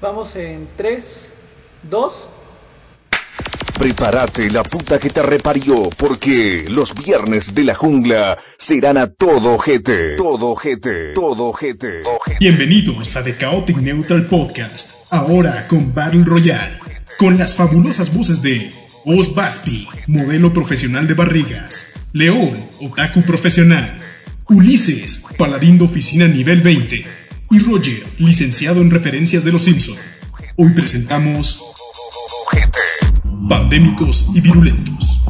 Vamos en 3, 2. Prepárate la puta que te reparió, porque los viernes de la jungla serán a todo ojete. Todo ojete. Todo ojete. Bienvenidos a The Chaotic Neutral Podcast, ahora con Battle Royale, con las fabulosas voces de Oz Baspi, modelo profesional de barrigas, León, otaku profesional, Ulises, paladín de oficina nivel 20, y Roger, licenciado en referencias de los Simpson. Hoy presentamos Pandémicos y Virulentos.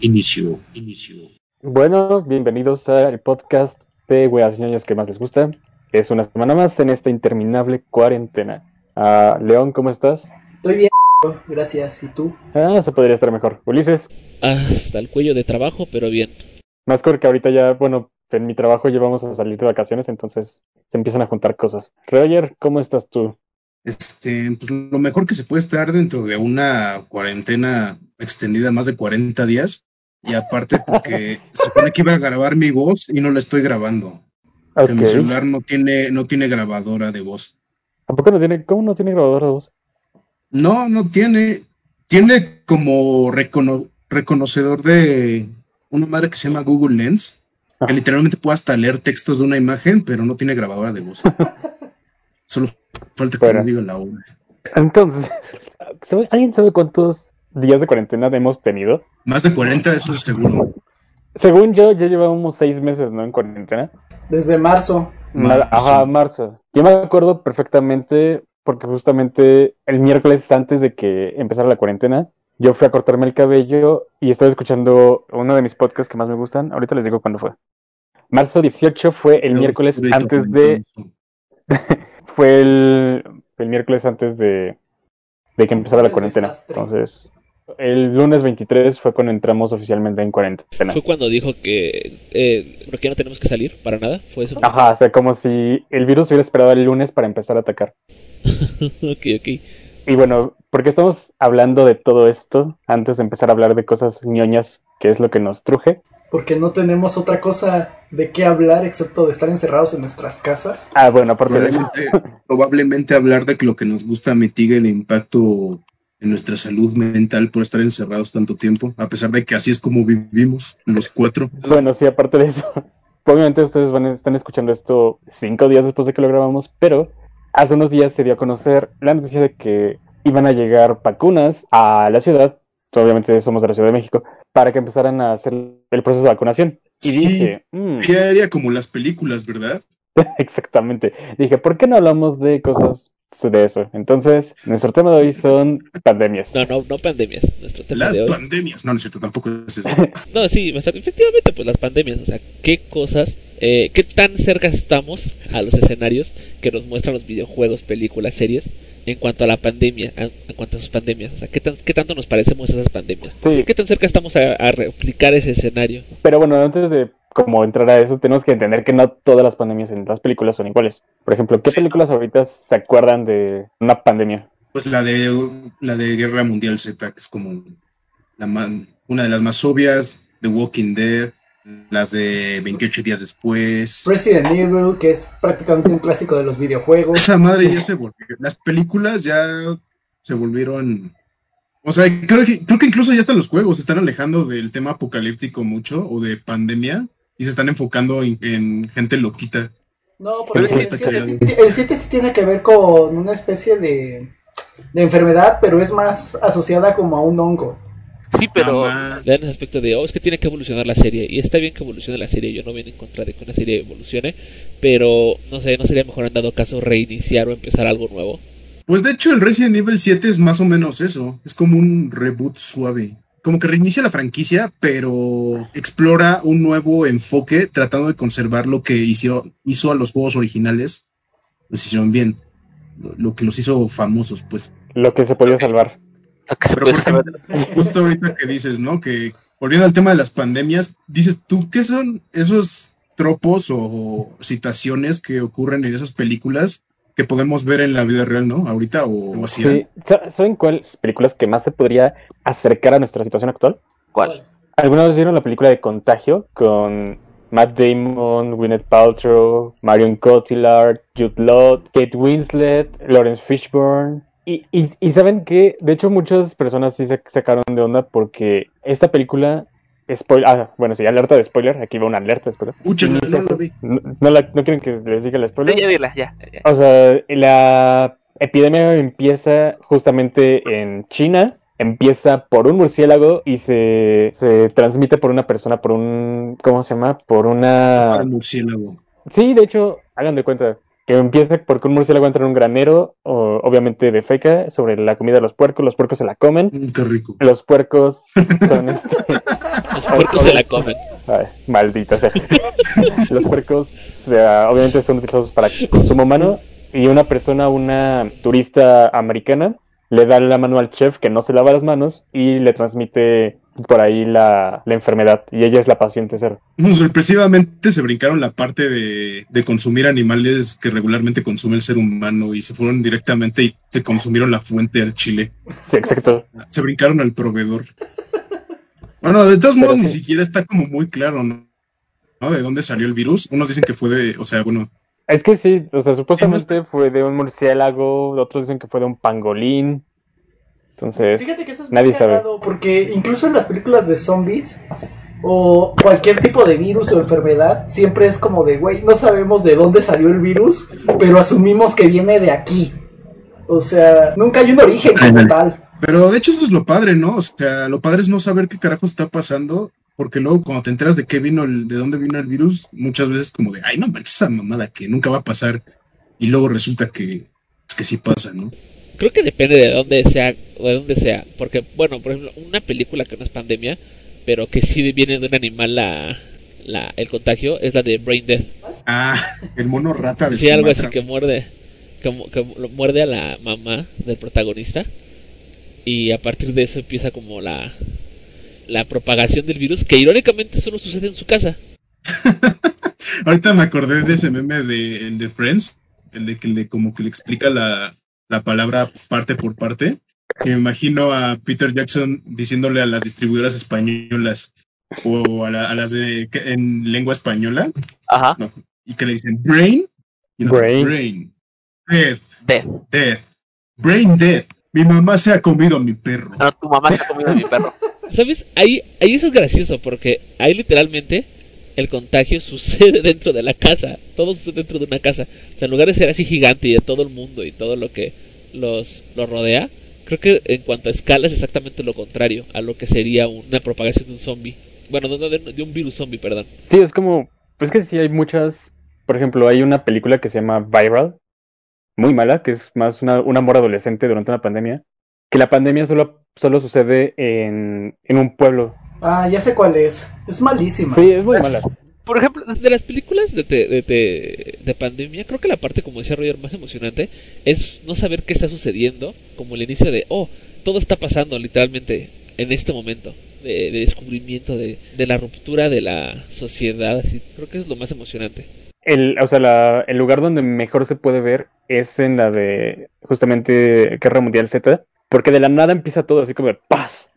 Inicio, inicio. Bueno, bienvenidos al podcast de Weas Ñoñas que más les gusta. Es una semana más en esta interminable cuarentena. Ah, León, ¿cómo estás? Estoy bien, gracias. ¿Y tú? Ah, se podría estar mejor. Ulises, Hasta el cuello de trabajo, pero bien. más que ahorita ya, bueno, en mi trabajo ya vamos a salir de vacaciones, entonces se empiezan a juntar cosas. Roger, ¿cómo estás tú? Este, pues lo mejor que se puede estar dentro de una cuarentena extendida más de 40 días. Y aparte porque se supone que iba a grabar mi voz y no la estoy grabando. Que mi celular no tiene, no tiene grabadora de voz. ¿A poco no tiene, cómo no tiene grabador de voz? No, no tiene. Tiene como recono- reconocedor de una madre que se llama Google Lens, que literalmente puede hasta leer textos de una imagen, pero no tiene grabadora de voz. Solo falta que me diga la hora. Entonces, ¿sabe- ¿alguien sabe cuántos días de cuarentena hemos tenido? Más de 40, eso es seguro. Según yo, ya llevábamos seis meses, ¿no? En cuarentena. Desde marzo. Ma- Ajá, marzo. Yo me acuerdo perfectamente porque justamente el miércoles antes de que empezara la cuarentena, yo fui a cortarme el cabello y estaba escuchando uno de mis podcasts que más me gustan. Ahorita les digo cuándo fue. Marzo 18 fue el miércoles antes de... Fue el, el miércoles antes de, de que empezara la cuarentena. desastre. Entonces, el lunes 23 fue cuando entramos oficialmente en cuarentena. Fue cuando dijo que eh, ¿por qué no tenemos que salir para nada? Fue eso. Ajá, o sea, como si el virus hubiera esperado el lunes para empezar a atacar. ok, ok. Y bueno, ¿por qué estamos hablando de todo esto antes de empezar a hablar de cosas ñoñas, que es lo que nos truje? Porque no tenemos otra cosa de qué hablar excepto de estar encerrados en nuestras casas. Ah, bueno, aparte de eso. Probablemente, probablemente hablar de que lo que nos gusta mitigue el impacto en nuestra salud mental por estar encerrados tanto tiempo, a pesar de que así es como vivimos los cuatro. Bueno, sí, aparte de eso. Obviamente ustedes van a están escuchando esto cinco días después de que lo grabamos, pero hace unos días se dio a conocer la noticia de que iban a llegar vacunas a la ciudad, obviamente somos de la Ciudad de México, para que empezaran a hacer el proceso de vacunación. Y Sí. dije, "Mm, aérea como las películas, ¿verdad? Exactamente. Dije, ¿por qué no hablamos de cosas de eso? Entonces, nuestro tema de hoy son pandemias. No, no, no pandemias. Nuestro tema Las de hoy. pandemias. No, no es cierto, tampoco es eso. No, sí, o sea, efectivamente, pues las pandemias. O sea, qué cosas, eh, qué tan cerca estamos a los escenarios que nos muestran los videojuegos, películas, series en cuanto a la pandemia, en cuanto a sus pandemias. O sea, qué, tan, qué tanto nos parecemos a esas pandemias. Sí. ¿Qué tan cerca estamos a, a replicar ese escenario? Pero bueno, antes de como entrar a eso, tenemos que entender que no todas las pandemias en las películas son iguales. Por ejemplo, ¿qué Sí. películas ahorita se acuerdan de una pandemia? Pues la de la de Guerra Mundial Z, que es como la una de las más obvias, The Walking Dead, las de 28 días después. Resident Evil, que es prácticamente un clásico de los videojuegos. Esa madre ya se volvió. Las películas ya se volvieron. O sea, creo que, creo que incluso ya hasta los juegos se están alejando del tema apocalíptico mucho o de pandemia y se están enfocando en, en gente loquita. No, Pero porque el está 7, cagado. sí, el 7 sí tiene que ver con una especie de, de enfermedad, pero es más asociada como a un hongo. Sí, pero Mamá. le dan ese aspecto de, oh, es que tiene que evolucionar la serie. Y está bien que evolucione la serie, yo no viene en contra de que una serie evolucione. Pero, no sé, ¿no sería mejor en dado caso reiniciar o empezar algo nuevo? Pues de hecho, el Resident Evil 7 es más o menos eso. Es como un reboot suave. Como que reinicia la franquicia, pero explora un nuevo enfoque tratando de conservar lo que hizo, hizo a los juegos originales. Los hicieron bien. Lo, lo que los hizo famosos, pues. Lo que se podía salvar. Pero por ejemplo, justo ahorita que dices, ¿no? Que volviendo al tema de las pandemias, dices tú, ¿qué son esos tropos o situaciones que ocurren en esas películas que podemos ver en la vida real, ¿no? Ahorita o, o así. Sí. Sa- ¿Saben cuáles películas que más se podría acercar a nuestra situación actual? ¿Cuál? ¿Alguna vez vieron la película de Contagio con Matt Damon, Gwyneth Paltrow, Marion Cotillard, Jude Law, Kate Winslet, Lawrence Fishburne. Y, y, y saben que, de hecho, muchas personas sí se sacaron de onda porque esta película. Spoiler, ah, bueno, sí, alerta de spoiler. Aquí va una alerta de spoiler. Ucha, no, no lo vi. no, no la- ¿no quieren que les diga el spoiler? Sí, ya dila, ya. ya. O sea, la epidemia empieza justamente en China, empieza por un murciélago y se, se transmite por una persona, por un, ¿cómo se llama? Por una... Para murciélago. Sí, de hecho, hagan de cuenta que empieza porque un murciélago entra en un granero, o- obviamente de feca, sobre la comida de los puercos, los puercos se la comen, Mm, qué rico. los puercos son este... Los puercos se la comen. Ay, maldita sea. Los puercos o sea, obviamente son utilizados para consumo humano y una persona, una turista americana, le da la mano al chef que no se lava las manos y le transmite por ahí la, la enfermedad y ella es la paciente cero. Sorpresivamente se brincaron la parte de, de consumir animales que regularmente consume el ser humano y se fueron directamente y se consumieron la fuente al chile. Sí, exacto. Se brincaron al proveedor. Bueno, de todos Pero modos, ni siquiera está como muy claro, ¿no? ¿no? ¿De dónde salió el virus? Unos dicen que fue de, o sea, bueno, Es que sí, o sea, supuestamente fue de un murciélago, otros dicen que fue de un pangolín. Entonces, Fíjate que eso es nadie muy sabe. porque incluso en las películas de zombies o cualquier tipo de virus o enfermedad, siempre es como de, güey, no sabemos de dónde salió el virus, pero asumimos que viene de aquí. O sea, nunca hay un origen como tal. Pero de hecho eso es lo padre, ¿no? O sea, lo padre es no saber qué carajo está pasando, porque luego cuando te enteras de qué vino el, de dónde vino el virus, muchas veces como de, ay, no manches esa mamada que nunca va a pasar, y luego resulta que, que sí pasa, ¿no? Creo que depende de dónde sea, de dónde sea. Porque, bueno, por ejemplo, una película que no es pandemia, pero que sí viene de un animal la, la, el contagio, es la de Brain Death. Ah, el mono rata de Sí, algo así que muerde, que, que muerde a la mamá del protagonista. Y a partir de eso empieza como la, la propagación del virus, que irónicamente solo sucede en su casa. Ahorita me acordé de ese meme de, de Friends, el de que le, como que le explica la, la palabra parte por parte. Me imagino a Peter Jackson diciéndole a las distribuidoras españolas o a, la- a las de, en lengua española Ajá. y que le dicen brain, y no, Brain. brain, death, Death. death, brain death. Mi mamá se ha comido a mi perro. No, tu mamá se ha comido a mi perro. ¿Sabes? Ahí, ahí eso es gracioso porque ahí literalmente el contagio sucede dentro de la casa. Todo sucede dentro de una casa. O sea, en lugar de ser así gigante y de todo el mundo y todo lo que los, los rodea, creo que en cuanto a escala es exactamente lo contrario a lo que sería una propagación de un zombie. Bueno, no, no, de, de un virus zombie, perdón. sí, es como, pues que sí hay muchas, por ejemplo, hay una película que se llama Viral, muy mala, que es más una, un amor adolescente durante una pandemia, que la pandemia solo, solo sucede en, en un pueblo. Ah, ya sé cuál es. Es malísima. Sí, es muy mala. Por ejemplo, de las películas de, te- de, te- de pandemia, creo que la parte, como decía Roger, más emocionante es no saber qué está sucediendo, como el inicio de, oh, todo está pasando literalmente en este momento, de, de descubrimiento, de, de la ruptura de la sociedad, así, creo que es lo más emocionante. El, o sea, la- el lugar donde mejor se puede ver es en la de justamente Guerra Mundial Z, porque de la nada empieza todo así como de paz.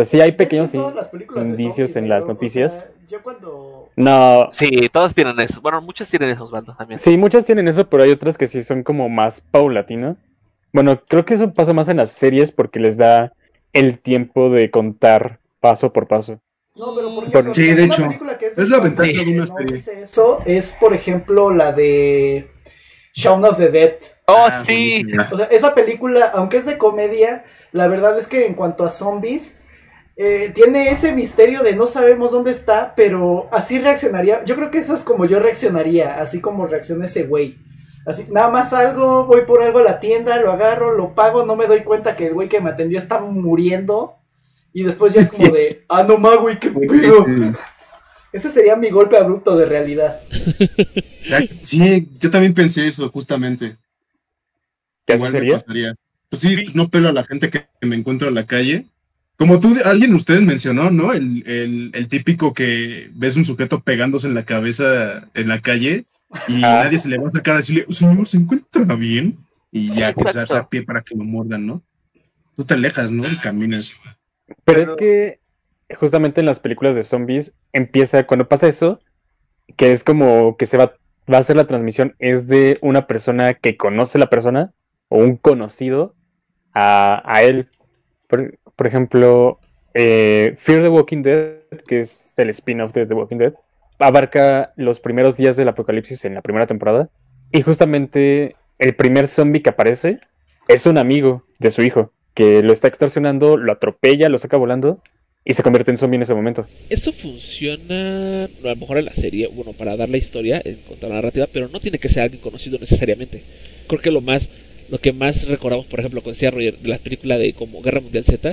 O sea, sí hay pequeños hecho, las indicios zombies, en las negro, o noticias. sea, yo cuando... No, Sí, todas tienen eso. Bueno, muchos tienen esos bandos también. sí, muchas tienen eso, pero hay otras que sí son como más paulatino. Bueno, creo que eso pasa más en las series porque les da el tiempo de contar paso por paso. No, pero por ejemplo, Sí, de hecho, película que es de la ventaja de una serie. dice Eso es, por ejemplo, la de Shaun of the Dead. Oh, Ah, sí. buenísima. O sea, esa película, aunque es de comedia, la verdad es que en cuanto a zombies, eh, tiene ese misterio de no sabemos dónde está, pero así reaccionaría. Yo creo que eso es como yo reaccionaría, así como reacciona ese güey. Así, nada más algo, voy por algo a la tienda, lo agarro, lo pago, no me doy cuenta que el güey que me atendió está muriendo. Y después ya es como de, ah, no más, güey, qué pedo. Ese sería mi golpe abrupto de realidad. Sí, yo también pensé eso, justamente. ¿Qué así Igual me sería? pasaría. Pues sí, pues no pelo a la gente que me encuentro en la calle. Como tú, alguien de ustedes mencionó, ¿no? El, el, el típico que ves un sujeto pegándose en la cabeza en la calle y Ah. nadie se le va a acercar a decirle, señor, ¿se encuentra bien? Y ya, quedarse a pie para que lo muerdan, ¿no? Tú te alejas, ¿no? Y caminas. Pero es que justamente en las películas de zombies empieza, cuando pasa eso, que es como que se va, va a hacer la transmisión, es de una persona que conoce la persona o un conocido a, a él. Por ejemplo, eh, Fear the Walking Dead, que es el spin-off de The Walking Dead, abarca los primeros días del apocalipsis en la primera temporada. Y justamente el primer zombie que aparece es un amigo de su hijo, que lo está extorsionando, lo atropella, lo saca volando y se convierte en zombie en ese momento. Eso funciona a lo mejor en la serie, bueno, para dar la historia, en a la narrativa, pero no tiene que ser alguien conocido necesariamente. Creo que lo más, lo que más recordamos, por ejemplo, con decía Roger, de la película de como Guerra Mundial Z,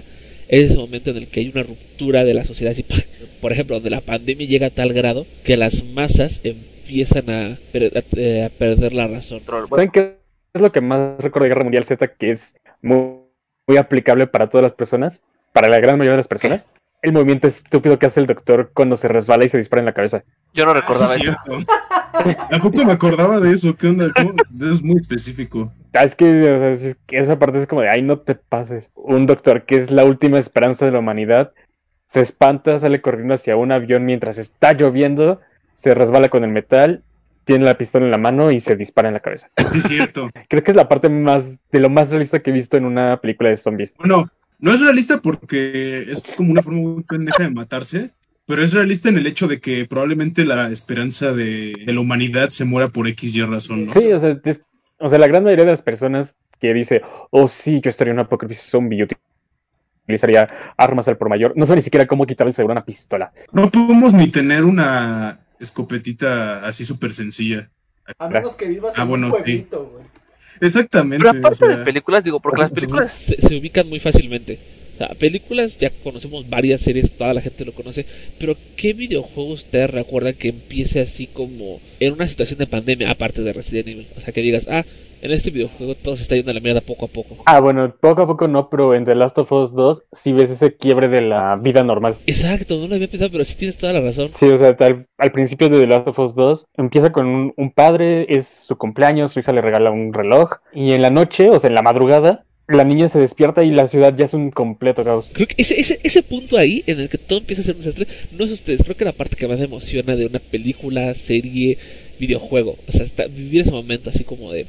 es ese momento en el que hay una ruptura de la sociedad, así, por ejemplo, donde la pandemia llega a tal grado que las masas empiezan a, per- a- a perder la razón. ¿Saben qué es lo que más recuerdo de Guerra Mundial Z que es muy, muy aplicable para todas las personas? Para la gran mayoría de las personas. El movimiento estúpido que hace el doctor cuando se resbala y se dispara en la cabeza. Yo no Ah, recordaba sí, eso. Tampoco me acordaba de eso. ¿Qué onda? ¿Cómo? Es muy específico. Ah, Es que, o sea, sí es que esa parte es como de, ay, no te pases. Un doctor que es la última esperanza de la humanidad se espanta, sale corriendo hacia un avión mientras está lloviendo, se resbala con el metal, tiene la pistola en la mano y se dispara en la cabeza. Sí, es cierto. Creo que es la parte más, de lo más realista que he visto en una película de zombies. Bueno, no es realista porque es como una forma muy pendeja de matarse, pero es realista en el hecho de que probablemente la esperanza de, de la humanidad se muera por X y razón, ¿no? Sí, o sea, es- o sea, la gran mayoría de las personas que dice, oh sí, yo estaría en un apocalipsis zombie, yo utilizaría armas al por mayor, no sabe ni siquiera cómo quitarle el seguro a una pistola. No podemos ni tener una escopetita así súper sencilla. A menos que vivas Ah, en bueno, un pueblito, güey. Exactamente. Pero aparte o sea, de películas, digo, porque las películas se, se ubican muy fácilmente. O sea, películas, ya conocemos varias series, toda la gente lo conoce, pero ¿qué videojuego ustedes recuerdan que empiece así como en una situación de pandemia, aparte de Resident Evil? O sea, que digas, ah, en este videojuego todo se está yendo a la mierda poco a poco. Ah, bueno, poco a poco no, pero en The Last of Us 2 sí ves ese quiebre de la vida normal. Exacto, no lo había pensado, pero sí tienes toda la razón. Sí, o sea, al, al principio de The Last of Us 2 empieza con un, un padre, es su cumpleaños, su hija le regala un reloj y en la noche, o sea, en la madrugada, la niña se despierta y la ciudad ya es un completo caos. Creo que ese, ese, ese punto ahí, en el que todo empieza a ser un desastre, no es ustedes. Creo que la parte que más me emociona de una película, serie, videojuego. O sea, vivir ese momento así como de...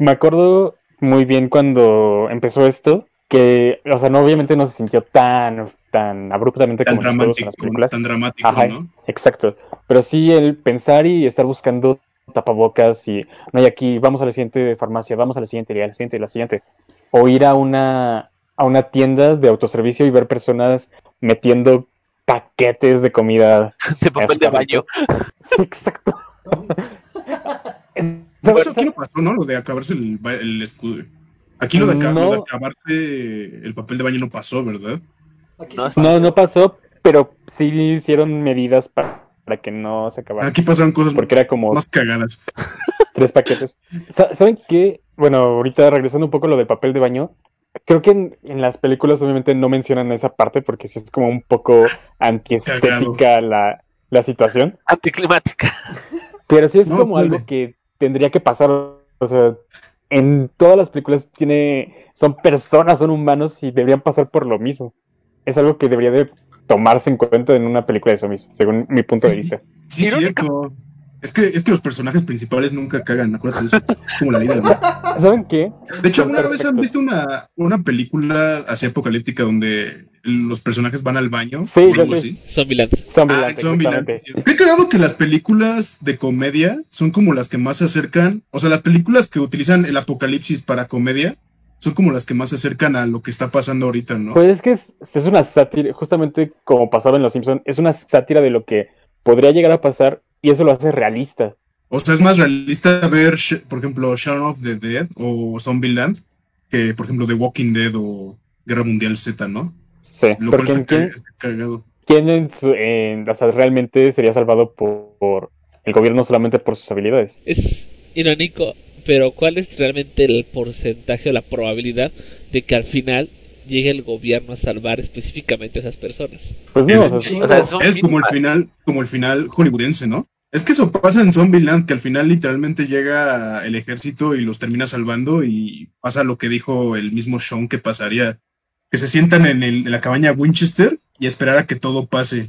Me acuerdo muy bien cuando empezó esto, que, o sea, no, obviamente no se sintió tan, tan abruptamente tan como en dramático, las películas. tan dramático, Ajá, ¿no? exacto. Pero sí el pensar y estar buscando tapabocas y no hay aquí, vamos a la siguiente farmacia, vamos a la siguiente, y a la siguiente, y a la siguiente. O ir a una, a una tienda de autoservicio y ver personas metiendo paquetes de comida. de papel de baño. Sí, exacto. Eso aquí no pasó, ¿no? Lo de acabarse el, escudo. Aquí lo de, aca- No. lo de acabarse el papel de baño no pasó, ¿verdad? Aquí No, No, pasó. no pasó, pero sí hicieron medidas para, para que no se acabara. Aquí pasaron cosas Porque era como más cagadas. tres paquetes. Sa- ¿Saben qué? Bueno, ahorita regresando un poco a lo del papel de baño, creo que en, en las películas obviamente no mencionan esa parte porque sí es como un poco antiestética la, la situación, Anticlimática. pero sí es No, como algo que tendría que pasar, o sea, en todas las películas tiene, son personas, son humanos y deberían pasar por lo mismo. Es algo que debería de tomarse en cuenta en una película de zombies, según mi punto de Sí. vista. Sí, Irónica. cierto. Es que, es que los personajes principales nunca cagan, acuérdate de eso. Es como la vida de la ¿Saben qué? De hecho, ¿alguna vez han visto una, una película así apocalíptica donde los personajes van al baño? Sí, o yo algo sí. así? Zombieland. Zombieland, Ah, Zombieland, sí. He creado que las películas de comedia son como las que más se acercan, o sea, las películas que utilizan el apocalipsis para comedia son como las que más se acercan a lo que está pasando ahorita, ¿no? Pues es que es, es una sátira, justamente como pasaba en Los Simpson, es una sátira de lo que podría llegar a pasar y eso lo hace realista. O sea, es más realista ver, por ejemplo, Shaun of the Dead o Zombieland que, por ejemplo, The Walking Dead o Guerra Mundial Z, ¿no? Sí, Lo cual porque está, ¿quién, está cagado. quién en su- en- o sea, realmente sería salvado por, por el gobierno solamente por sus habilidades? Es irónico, pero ¿cuál es realmente el porcentaje o la probabilidad de que al final llegue el gobierno a salvar específicamente a esas personas? Pues no, o sea, Chingo. O sea, es como el final, como el final hollywoodense, ¿no? Es que eso pasa en Zombieland, que al final literalmente llega el ejército y los termina salvando y pasa lo que dijo el mismo Sean que pasaría, que se sientan en, el- en la cabaña Winchester y esperar a que todo pase.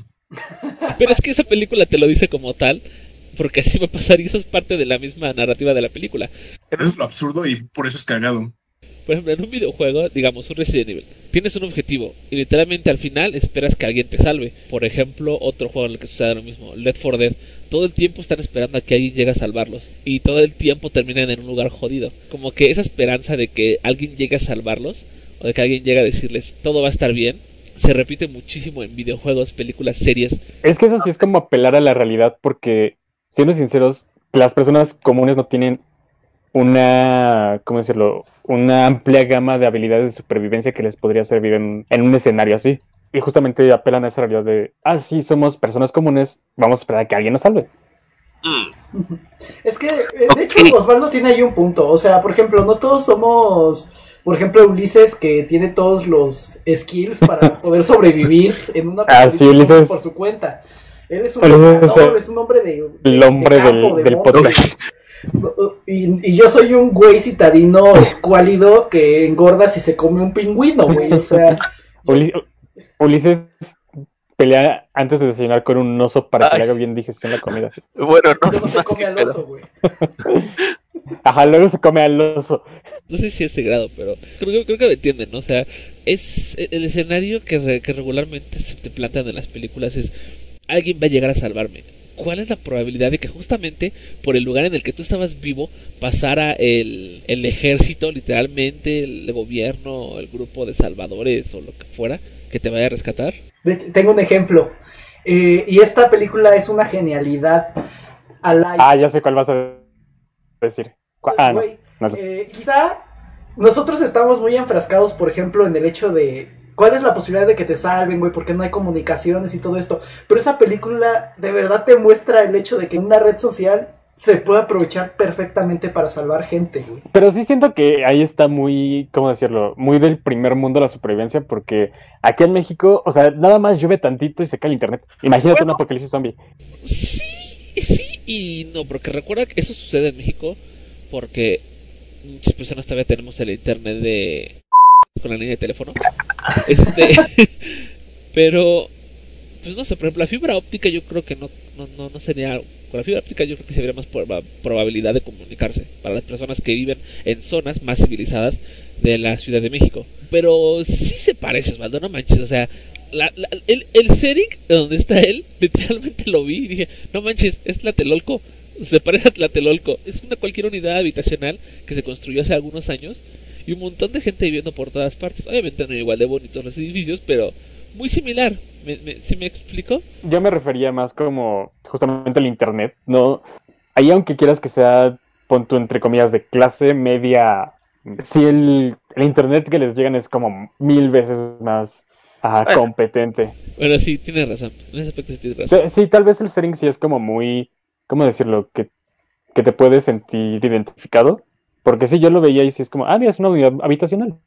Pero es que esa película te lo dice como tal, porque así va a pasar y eso es parte de la misma narrativa de la película. Eso es lo absurdo y por eso es cagado. Por ejemplo, en un videojuego, digamos, un Resident Evil, tienes un objetivo y literalmente al final esperas que alguien te salve. Por ejemplo, otro juego en el que sucede lo mismo, Left 4 Dead. Todo el tiempo están esperando a que alguien llegue a salvarlos y todo el tiempo terminan en un lugar jodido. Como que esa esperanza de que alguien llegue a salvarlos o de que alguien llegue a decirles todo va a estar bien, se repite muchísimo en videojuegos, películas, series. Es que eso sí es como apelar a la realidad porque, siendo sinceros, las personas comunes no tienen una, ¿cómo decirlo? Una amplia gama de habilidades de supervivencia que les podría servir en, en un escenario así. Y justamente apelan a esa realidad de, ah, sí, somos personas comunes, vamos a esperar a que alguien nos salve. Mm. Es que, eh, de hecho. Osvaldo tiene ahí un punto. O sea, por ejemplo, no todos somos, por ejemplo, Ulises, que tiene todos los skills para poder sobrevivir en una Ah, sí, apocalipsis Ulises- por su cuenta. Él es un Ulises es luchador, el- es un hombre de, de- El hombre de campo, del, de del monte. podcast. Y, y yo soy un güey citadino escuálido que engorda si se come un pingüino, güey. O sea, Uli- Ulises pelea antes de desayunar con un oso para que le haga bien digestión la comida. Bueno, no, no se come al oso, güey. Ajá, luego se come al oso. No sé si a ese grado, pero creo, que- creo que me entienden, ¿no? O sea, es el escenario que, re- que regularmente se te plantean en las películas es alguien va a llegar a salvarme. ¿Cuál es la probabilidad de que justamente por el lugar en el que tú estabas vivo pasara el, el ejército, literalmente, el gobierno, el grupo de salvadores o lo que fuera, que te vaya a rescatar? De hecho, tengo un ejemplo. Eh, y esta película es una genialidad. Alive. Ah, ya sé cuál vas a decir. Ah, no. No eh, quizá nosotros estamos muy enfrascados, por ejemplo, en el hecho de cuál es la posibilidad de que te salven, güey, porque no hay comunicaciones y todo esto. Pero esa película de verdad te muestra el hecho de que una red social se puede aprovechar perfectamente para salvar gente, güey. Pero sí siento que ahí está muy, ¿cómo decirlo? Muy del primer mundo la supervivencia, porque aquí en México, o sea, nada más llueve tantito y se cae el internet. Imagínate un apocalipsis zombie. Sí, sí y no, porque recuerda que eso sucede en México porque muchas personas todavía tenemos el internet de con la línea de teléfono. Este, pero pues no sé, por ejemplo, la fibra óptica yo creo que no no no, no sería con la fibra óptica yo creo que sería más proba- probabilidad de comunicarse para las personas que viven en zonas más civilizadas de la Ciudad de México. Pero sí se parece, Osvaldo, no manches, o sea, la- el, el setting donde está él, literalmente lo vi y dije, no manches, es Tlatelolco, se parece a Tlatelolco, es una cualquier unidad habitacional que se construyó hace algunos años y un montón de gente viviendo por todas partes, obviamente no igual de bonitos los edificios, pero muy similar, ¿me, me, ¿sí me explico? Yo me refería más como justamente al internet, ¿no? Ahí aunque quieras que sea, pon tú entre comillas, de clase media, si el, el internet que les llegan es como mil veces más ah, Bueno. competente. Bueno, sí, tienes razón, en ese aspecto sí tienes razón. Sí, sí, tal vez el setting sí es como muy, ¿cómo decirlo? Que, que te puedes sentir identificado. Porque sí, yo lo veía y sí es como, ah, mira, es una unidad habitacional.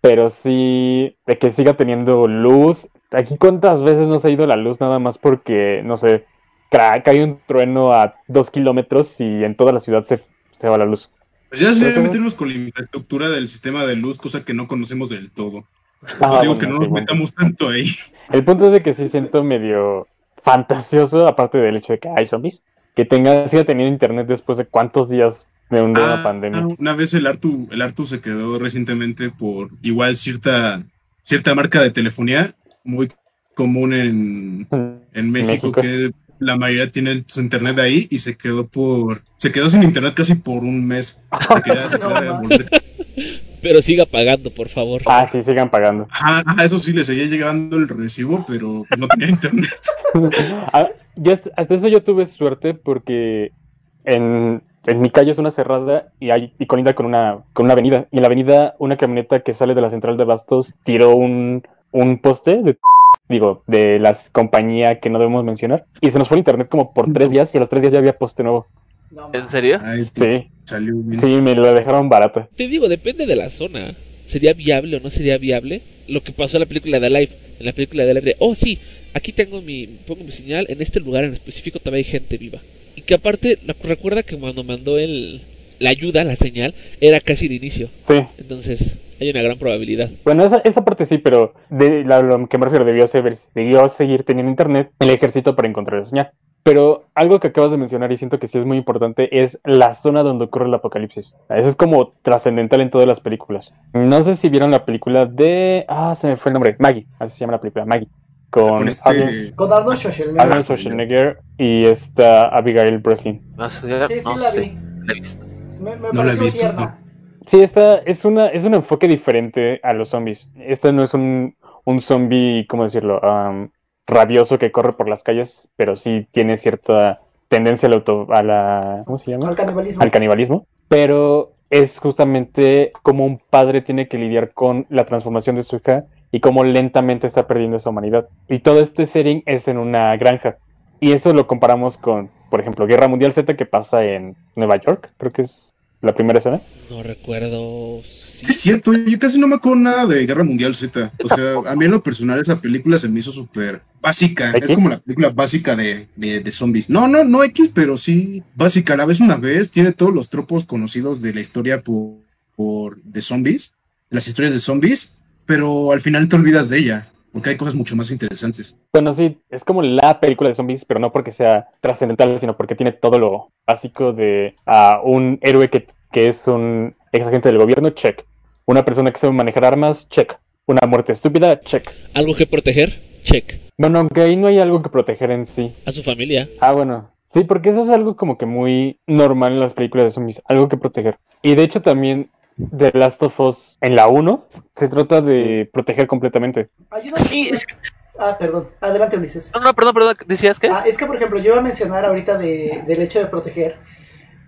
Pero sí, de que siga teniendo luz. Aquí cuántas veces no se ha ido la luz nada más porque, no sé, cra- cae un trueno a dos kilómetros y en toda la ciudad se, se va la luz. Pues ya sería meternos con la infraestructura del sistema de luz, cosa que no conocemos del todo. Ah, digo bueno, que no sí, nos bueno. metamos tanto ahí. El punto es de que sí siento medio fantasioso, aparte del hecho de que hay zombies, que tenga, siga teniendo internet después de cuántos días de un- de una Ah, pandemia. Una vez el Artu, el Artu se quedó recientemente por igual cierta, cierta marca de telefonía muy común en, en México, México. que la mayoría tiene su internet ahí y se quedó por se quedó sin internet casi por un mes. Se quería- se No, volver. Pero siga pagando, por favor. Ah, sí, sigan pagando. Ajá, ajá, eso sí le seguía llegando el recibo, pero no tenía internet. Ah, yo hasta, hasta eso yo tuve suerte porque en, en mi calle es una cerrada y hay y colinda con una con una avenida y en la avenida una camioneta que sale de la central de Bastos tiró un, un poste de digo de la compañía que no debemos mencionar y se nos fue el internet como por tres días y a los tres días ya había poste nuevo No, ¿En serio? Ay, sí sí me lo dejaron barata Te digo, depende de la zona. ¿Sería viable o no sería viable? Lo que pasó en la película de Life. En la película de Life de, oh sí, aquí tengo mi, pongo mi señal, en este lugar en específico todavía hay gente viva. Y que aparte, la- recuerda que cuando mandó el, la ayuda, la señal, era casi el inicio. sí Entonces, Hay una gran probabilidad. Bueno, esa, esa parte sí, pero de la- lo que me refiero, debió, ser- debió seguir teniendo internet el ejército para encontrar esa señal. Pero algo que acabas de mencionar y siento que sí es muy importante es la zona donde ocurre el apocalipsis. Eso es como trascendental en todas las películas. No sé si vieron la película de... Ah, se me fue el nombre. Maggie. Así se llama la película, Maggie. Con, Con Arnold, este. Con Arnold Schwarzenegger. Arnold Schwarzenegger y esta Abigail Breslin. No sé, Sí, sí no la vi. la he visto. Me, me No la he pareció visto, tierna. Sí, esta es una es un enfoque diferente a los zombies. Este no es un, un zombie, ¿cómo decirlo? Am, rabioso que corre por las calles, pero sí tiene cierta tendencia a la, auto- a la ¿cómo se llama? Al canibalismo. Al canibalismo. Pero es justamente como un padre tiene que lidiar con la transformación de su hija y cómo lentamente está perdiendo esa humanidad. Y todo este setting es en una granja. Y eso lo comparamos con, por ejemplo, Guerra Mundial Z que pasa en Nueva York, creo que es la primera escena. No recuerdo. Sí. Es cierto, yo casi no me acuerdo nada de Guerra Mundial Z. O sea, a mí en lo personal esa película se me hizo súper básica. Es como la película básica de, de, de zombies. No, no, no X, pero sí básica. La ves una vez, tiene todos los tropos conocidos de la historia por, por de zombies, las historias de zombies, pero al final te olvidas de ella, porque hay cosas mucho más interesantes. Bueno, sí, es como la película de zombies, pero no porque sea trascendental, sino porque tiene todo lo básico de ah, un héroe que, que es un ex agente del gobierno, check. Una persona que sabe manejar armas, check. Una muerte estúpida, check. ¿Algo que proteger? Check. Bueno, aunque ahí no hay algo que proteger en sí. A su familia. Ah, bueno. Sí, porque eso es algo como que muy normal en las películas de zombies, algo que proteger. Y de hecho también The Last of Us en la 1 se trata de proteger completamente. Hay una Sí, es que- Ah, perdón. Adelante, Ulises. No, no, perdón, perdón, ¿decías qué? Ah, es que, por ejemplo, yo iba a mencionar ahorita de, del hecho de proteger.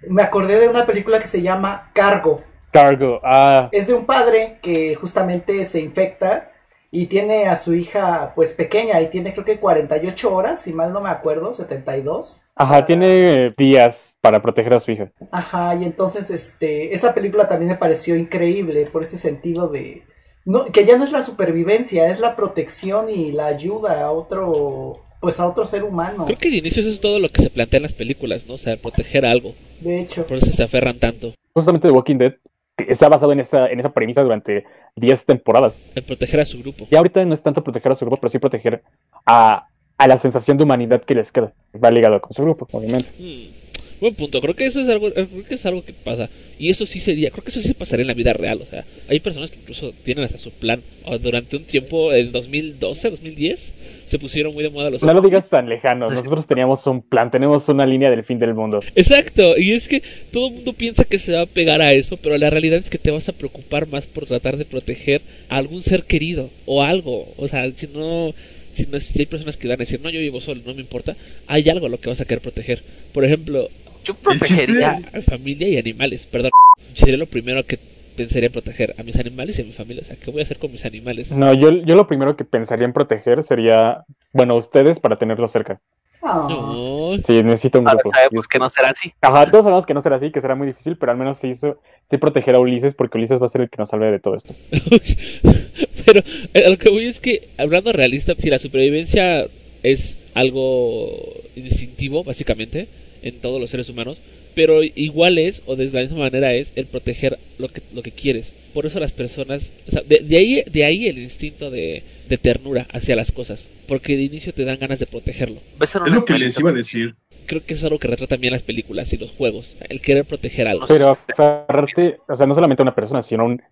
Me acordé de una película que se llama Cargo. Cargo, ah, Es de un padre que justamente se infecta y tiene a su hija pues pequeña y tiene creo que 48 horas, si mal no me acuerdo, 72. ajá, tiene días para proteger a su hija. Ajá, y entonces este esa película también me pareció increíble por ese sentido de no que ya no es la supervivencia, es la protección y la ayuda a otro pues a otro ser humano. Creo que de inicio eso es todo lo que se plantea en las películas, ¿no? O sea, proteger algo. De hecho, Por eso se aferran tanto. Justamente The Walking Dead está basado en esa, en esa premisa durante 10 temporadas. En proteger a su grupo. Y ahorita no es tanto proteger a su grupo, pero sí proteger a, a la sensación de humanidad que les queda. Va ligado con su grupo, obviamente. Hmm, Buen punto, creo que eso es algo, eh, creo que es algo que pasa. Y eso sí sería, creo que eso sí se pasaría en la vida real. O sea, hay personas que incluso tienen hasta su plan. O durante un tiempo, en 2012, 2010, se pusieron muy de moda los No lo digas tan lejano. Nosotros teníamos un plan, tenemos una línea del fin del mundo. Exacto, y es que todo el mundo piensa que se va a pegar a eso, pero la realidad es que te vas a preocupar más por tratar de proteger a algún ser querido o algo. O sea, si no, si no, si hay personas que van a decir, no, yo vivo solo, no me importa, hay algo a lo que vas a querer proteger. Por ejemplo, Yo protegería. a familia y animales, perdón. Sería lo primero que pensaría en proteger, a mis animales y a mi familia. O sea, ¿qué voy a hacer con mis animales? No, yo, yo lo primero que pensaría en proteger sería, bueno, ustedes para tenerlos cerca. No, Sí, necesito un Ahora grupo. sabemos que no será así. Ajá, todos sabemos que no será así, que será muy difícil, pero al menos se hizo, sí proteger a Ulises, porque Ulises va a ser el que nos salve de todo esto. Pero eh, a lo que voy es que, hablando realista, si la supervivencia es algo instintivo, básicamente, en todos los seres humanos, pero igual es, o de la misma manera es, el proteger lo que, lo que quieres. Por eso las personas, o sea, de, de ahí, de ahí el instinto de, de ternura hacia las cosas, porque de inicio te dan ganas de protegerlo. Es lo que les iba a decir. Creo que eso es algo que retratan bien las películas y los juegos, el querer proteger algo. Pero aferrarte, o sea, no solamente a una persona, sino a un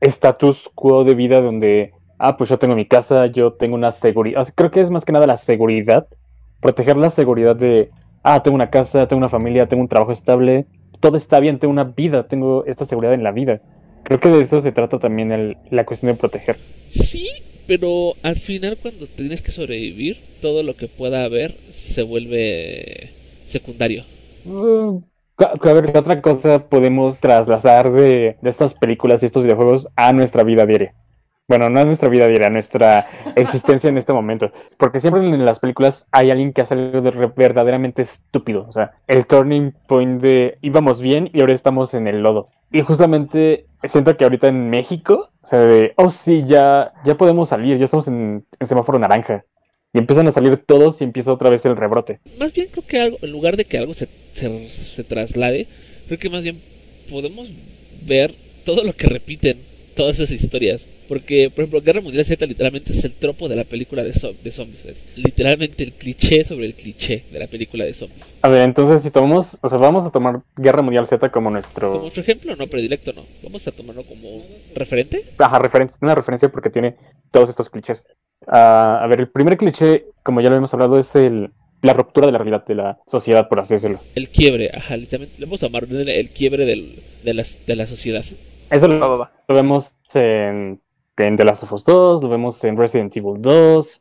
status quo de vida donde, ah, pues yo tengo mi casa, yo tengo una seguridad. O sea, creo que es más que nada la seguridad, proteger la seguridad de, ah, tengo una casa, tengo una familia, tengo un trabajo estable, todo está bien, tengo una vida, tengo esta seguridad en la vida. Creo que de eso se trata también el- la cuestión de proteger. Sí, pero al final cuando tienes que sobrevivir, todo lo que pueda haber se vuelve secundario. Mm, A a ver, ¿qué otra cosa podemos trasladar de, de estas películas y estos videojuegos a nuestra vida diaria? Bueno, no a nuestra vida diaria, nuestra existencia en este momento. Porque siempre en las películas hay alguien que hace algo verdaderamente estúpido. O sea, el turning point de íbamos bien y ahora estamos en el lodo. Y justamente siento que ahorita en México, o sea, de, oh sí, ya, ya podemos salir, ya estamos en, en semáforo naranja. Y empiezan a salir todos y empieza otra vez el rebrote. Más bien creo que algo, en lugar de que algo se, se, se traslade, creo que más bien podemos ver todo lo que repiten. todas esas historias. Porque, por ejemplo, Guerra Mundial Z literalmente es el tropo de la película de, zo- de zombies. Es literalmente el cliché sobre el cliché de la película de zombies. A ver, entonces si tomamos, o sea, vamos a tomar Guerra Mundial Z como Como nuestro, nuestro ejemplo, no predilecto, no. Vamos a tomarlo como un referente. ajá, referencia, una referencia porque tiene todos estos clichés. Ah, a ver, el primer cliché, como ya lo hemos hablado, es el, la ruptura de la realidad de la sociedad, por así decirlo. El quiebre, ajá, literalmente. Le vamos a llamar el, el quiebre del, de, las, de la sociedad. Eso lo vemos en, en The Last of Us 2, lo vemos en Resident Evil 2.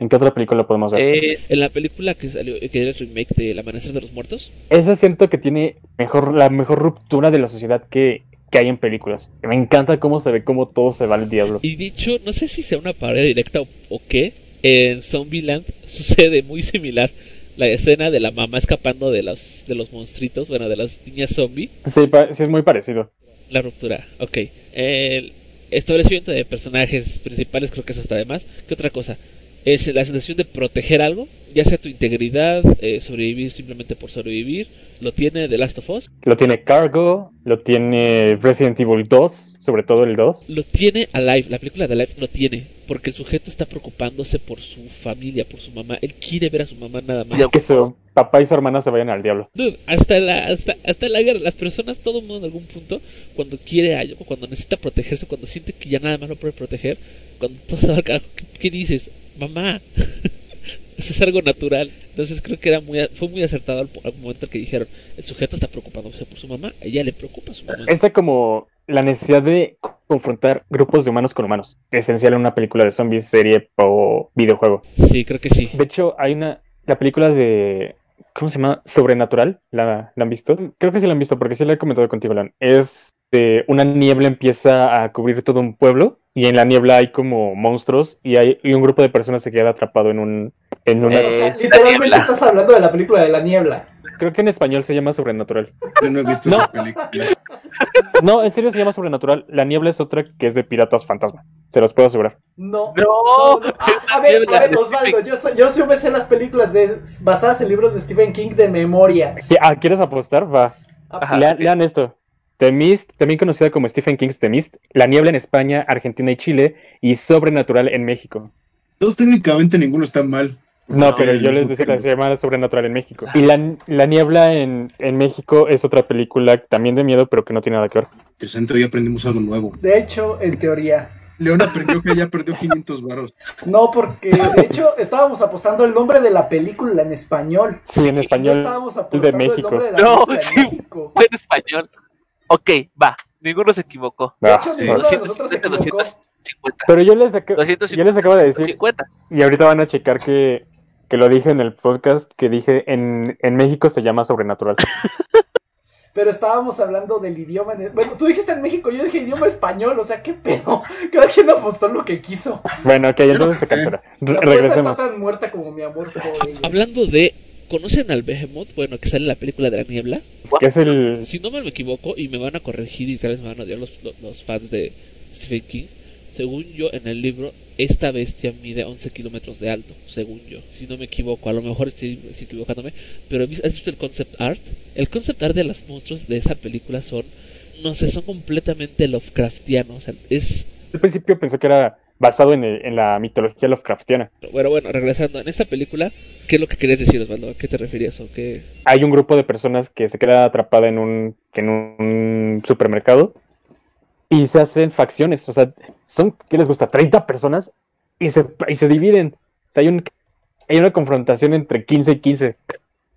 ¿En qué otra película podemos ver? Es- En la película que salió, que era el remake de El Amanecer de los Muertos, Esa siento que tiene mejor, la mejor ruptura de la sociedad que, que hay en películas. Me encanta cómo se ve cómo todo se va al diablo. Y dicho, no sé si sea una parodia directa o, o qué, en Zombieland sucede muy similar la escena de la mamá escapando de los, de los monstruitos, bueno, de las niñas zombie, Sí, sí es muy parecido. la ruptura, ok. El establecimiento de personajes principales, creo que eso está de más. ¿Qué otra cosa? Es la sensación de proteger algo, ya sea tu integridad, eh, sobrevivir simplemente por sobrevivir, lo tiene The Last of Us, Lo tiene Cargo, lo tiene Resident Evil 2, sobre todo el 2. lo tiene Alive, la película de Alive lo tiene, porque el sujeto está preocupándose por su familia, por su mamá, él quiere ver a su mamá nada más. Ya. Que su papá y su hermana se vayan al diablo. Dude, hasta la, hasta, hasta la guerra, las personas, todo el mundo en algún punto, cuando quiere algo, cuando necesita protegerse, cuando siente que ya nada más lo puede proteger, cuando todo se va al carajo, ¿qué, qué dices? Mamá. Eso es algo natural. Entonces creo que era muy, a- fue muy acertado al, al momento en que dijeron, el sujeto está preocupándose por su mamá, a ella le preocupa su mamá. Está como la necesidad de confrontar grupos de humanos con humanos. Esencial en una película de zombies, serie o videojuego. Sí, creo que sí. De hecho, hay una. La película de. ¿Cómo se llama? Sobrenatural. ¿La, la han visto? Creo que sí la han visto, porque sí la he comentado contigo, Lan. Es de una niebla empieza a cubrir todo un pueblo. Y en la niebla hay como monstruos. Y hay y un grupo de personas se queda atrapado en un. En una. O sea, Eh, literalmente niebla. estás hablando de la película de la niebla. Creo que en español se llama Sobrenatural. Yo no he visto No. esa película. No, en serio se llama Sobrenatural. La niebla es otra que es de piratas fantasma. Se los puedo asegurar. No. No, No, no. Ah, a ver, a ver, Osvaldo, yo, yo sí me sé las películas de, basadas en libros de Stephen King de memoria. ¿Qué- Ah, ¿quieres apostar? Va. Ajá. Lean, lean esto. The Mist, también conocida como Stephen King's The Mist, La Niebla en España, Argentina y Chile, y Sobrenatural en México. Todos técnicamente ninguno está mal. No, No, pero yo les decía que se llama Sobrenatural en México. Y La, la Niebla en, en México es otra película también de miedo, pero que no tiene nada que ver. Interesante, hoy aprendimos algo nuevo. De hecho, en teoría. León aprendió que ya perdió 500 varos. No, porque de hecho estábamos apostando el nombre de la película en español. Sí, en No español. estábamos de apostando el México. nombre de la No, sí. en México. fue en español. Ok, va. Ninguno se equivocó. De Ah, hecho, sí. ninguno de nosotros se 250, equivocó. 250. Pero yo les, acabo, 250. yo les acabo de decir, 50. y ahorita van a checar que, que lo dije en el podcast, que dije en, en México se llama Sobrenatural. Pero estábamos hablando del idioma. en- Bueno, tú dijiste en México, yo dije idioma español. O sea, ¿qué pedo? Cada quien apostó lo que quiso. Bueno, ok, entonces se cancela. Re- regresemos. está tan muerta como mi amor ella. Hablando de, ¿conocen al Behemoth? Bueno, que sale en la película de la niebla. Que es el, Si no me equivoco, y me van a corregir y tal vez me van a odiar los, los, los fans de Stephen King, según yo en el libro, esta bestia mide 11 kilómetros de alto, según yo. Si no me equivoco, a lo mejor estoy, estoy equivocándome, pero ¿has visto el concept art? El concept art de los monstruos de esa película son, no sé, son completamente Lovecraftianos. O sea, es Al principio pensé que era basado en, el- en la mitología Lovecraftiana. Bueno, bueno, regresando, en esta película, ¿qué es lo que querías decir, Osvaldo? ¿A qué te referías o qué? Hay un grupo de personas que se queda atrapada en un, en un supermercado y se hacen facciones. O sea, son, ¿qué les gusta? 30 personas y se, y se dividen. O sea, hay, un, hay una confrontación entre 15 y 15.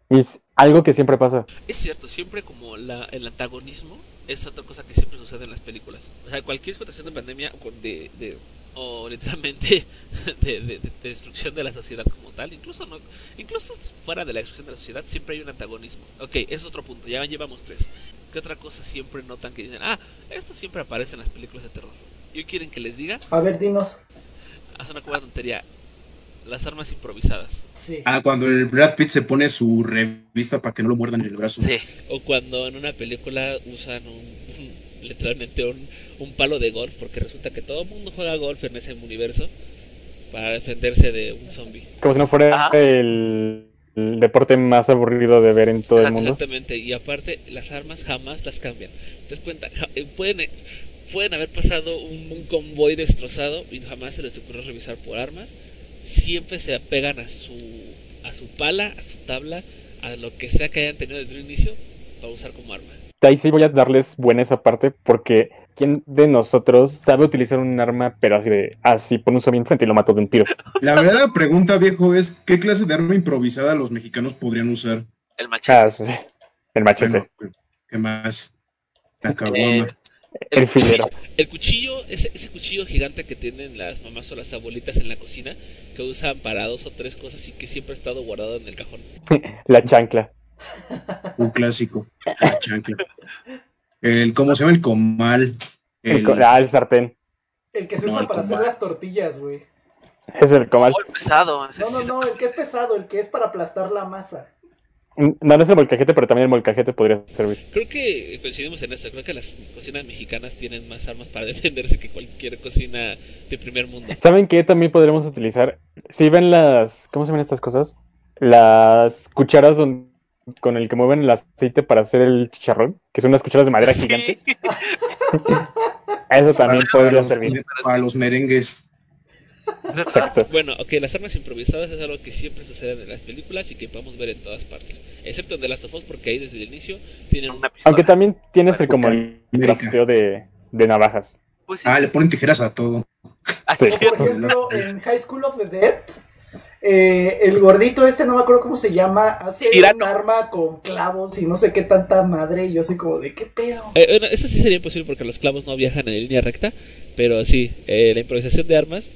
Y es algo que siempre pasa. Es cierto, siempre como la, el antagonismo es otra cosa que siempre sucede en las películas. O sea, cualquier situación de pandemia de, de- o literalmente de, de- de destrucción de la sociedad como tal, incluso no, incluso fuera de la destrucción de la sociedad siempre hay un antagonismo. Ok, es otro punto, ya llevamos tres. ¿Qué otra cosa siempre notan que dicen, ah, esto siempre aparece en las películas de terror? ¿Y quieren que les diga? A ver, dinos. Haz una cueva tontería. Las armas improvisadas. Sí. Ah, cuando el Brad Pitt se pone su revista para que no lo muerdan en el brazo. Sí. O cuando en una película usan un, literalmente un, un palo de golf, porque resulta que todo el mundo juega golf en ese universo para defenderse de un zombie. Como si no fuera Ajá. el, el deporte más aburrido de ver en todo el mundo. Exactamente, y aparte las armas jamás las cambian. ¿Te das cuenta? Eh, pueden, eh, pueden haber pasado un, un convoy destrozado y jamás se les ocurrió revisar por armas. Siempre se apegan a su, a su pala, a su tabla, a lo que sea que hayan tenido desde el inicio para usar como arma. Ahí sí voy a darles buena esa parte porque ¿quién de nosotros sabe utilizar un arma pero así de así pone un zombie enfrente y lo mato de un tiro? La verdadera pregunta, viejo, es ¿qué clase de arma improvisada los mexicanos podrían usar? El machete. Ah, sí. El machete, Bueno, ¿Qué más? La Eh, el filero, El cuchillo, ese, ese cuchillo gigante que tienen las mamás o las abuelitas en la cocina, que usan para dos o tres cosas y que siempre ha estado guardado en el cajón. la chancla. Un clásico. La chancla. El, ¿cómo se llama? El comal. El El, ah, el sartén. El que se No, usa para hacer las tortillas, güey. Es el comal. Oh, el pesado. No, no, no, el que es pesado, el que es para aplastar la masa. No, no es el molcajete, pero también el molcajete podría servir. Creo que coincidimos en eso. Creo que las cocinas mexicanas tienen más armas para defenderse que cualquier cocina de primer mundo. ¿Saben qué también podremos utilizar? Si ven las, ¿cómo se llaman estas cosas? Las cucharas don- con el que mueven el aceite para hacer el chicharrón, que son unas cucharas de madera Sí. gigantes. Eso también para, podría los, servir. para los merengues. Exacto. Bueno, ok, las armas improvisadas es algo que siempre sucede en las películas y que podemos ver en todas partes. Excepto en The Last of Us, porque ahí desde el inicio tienen un Una pistola. Aunque también tienes el como el crafteo de, de navajas. Pues sí. Ah, le ponen tijeras a todo. Ah, sí. por ejemplo, en High School of the Dead, eh, el gordito este, no me acuerdo cómo se llama, hace un arma con clavos y no sé qué tanta madre. Y yo así como, ¿de qué pedo? Eh, bueno, eso sí sería imposible porque los clavos no viajan en línea recta, pero sí, eh, la improvisación de armas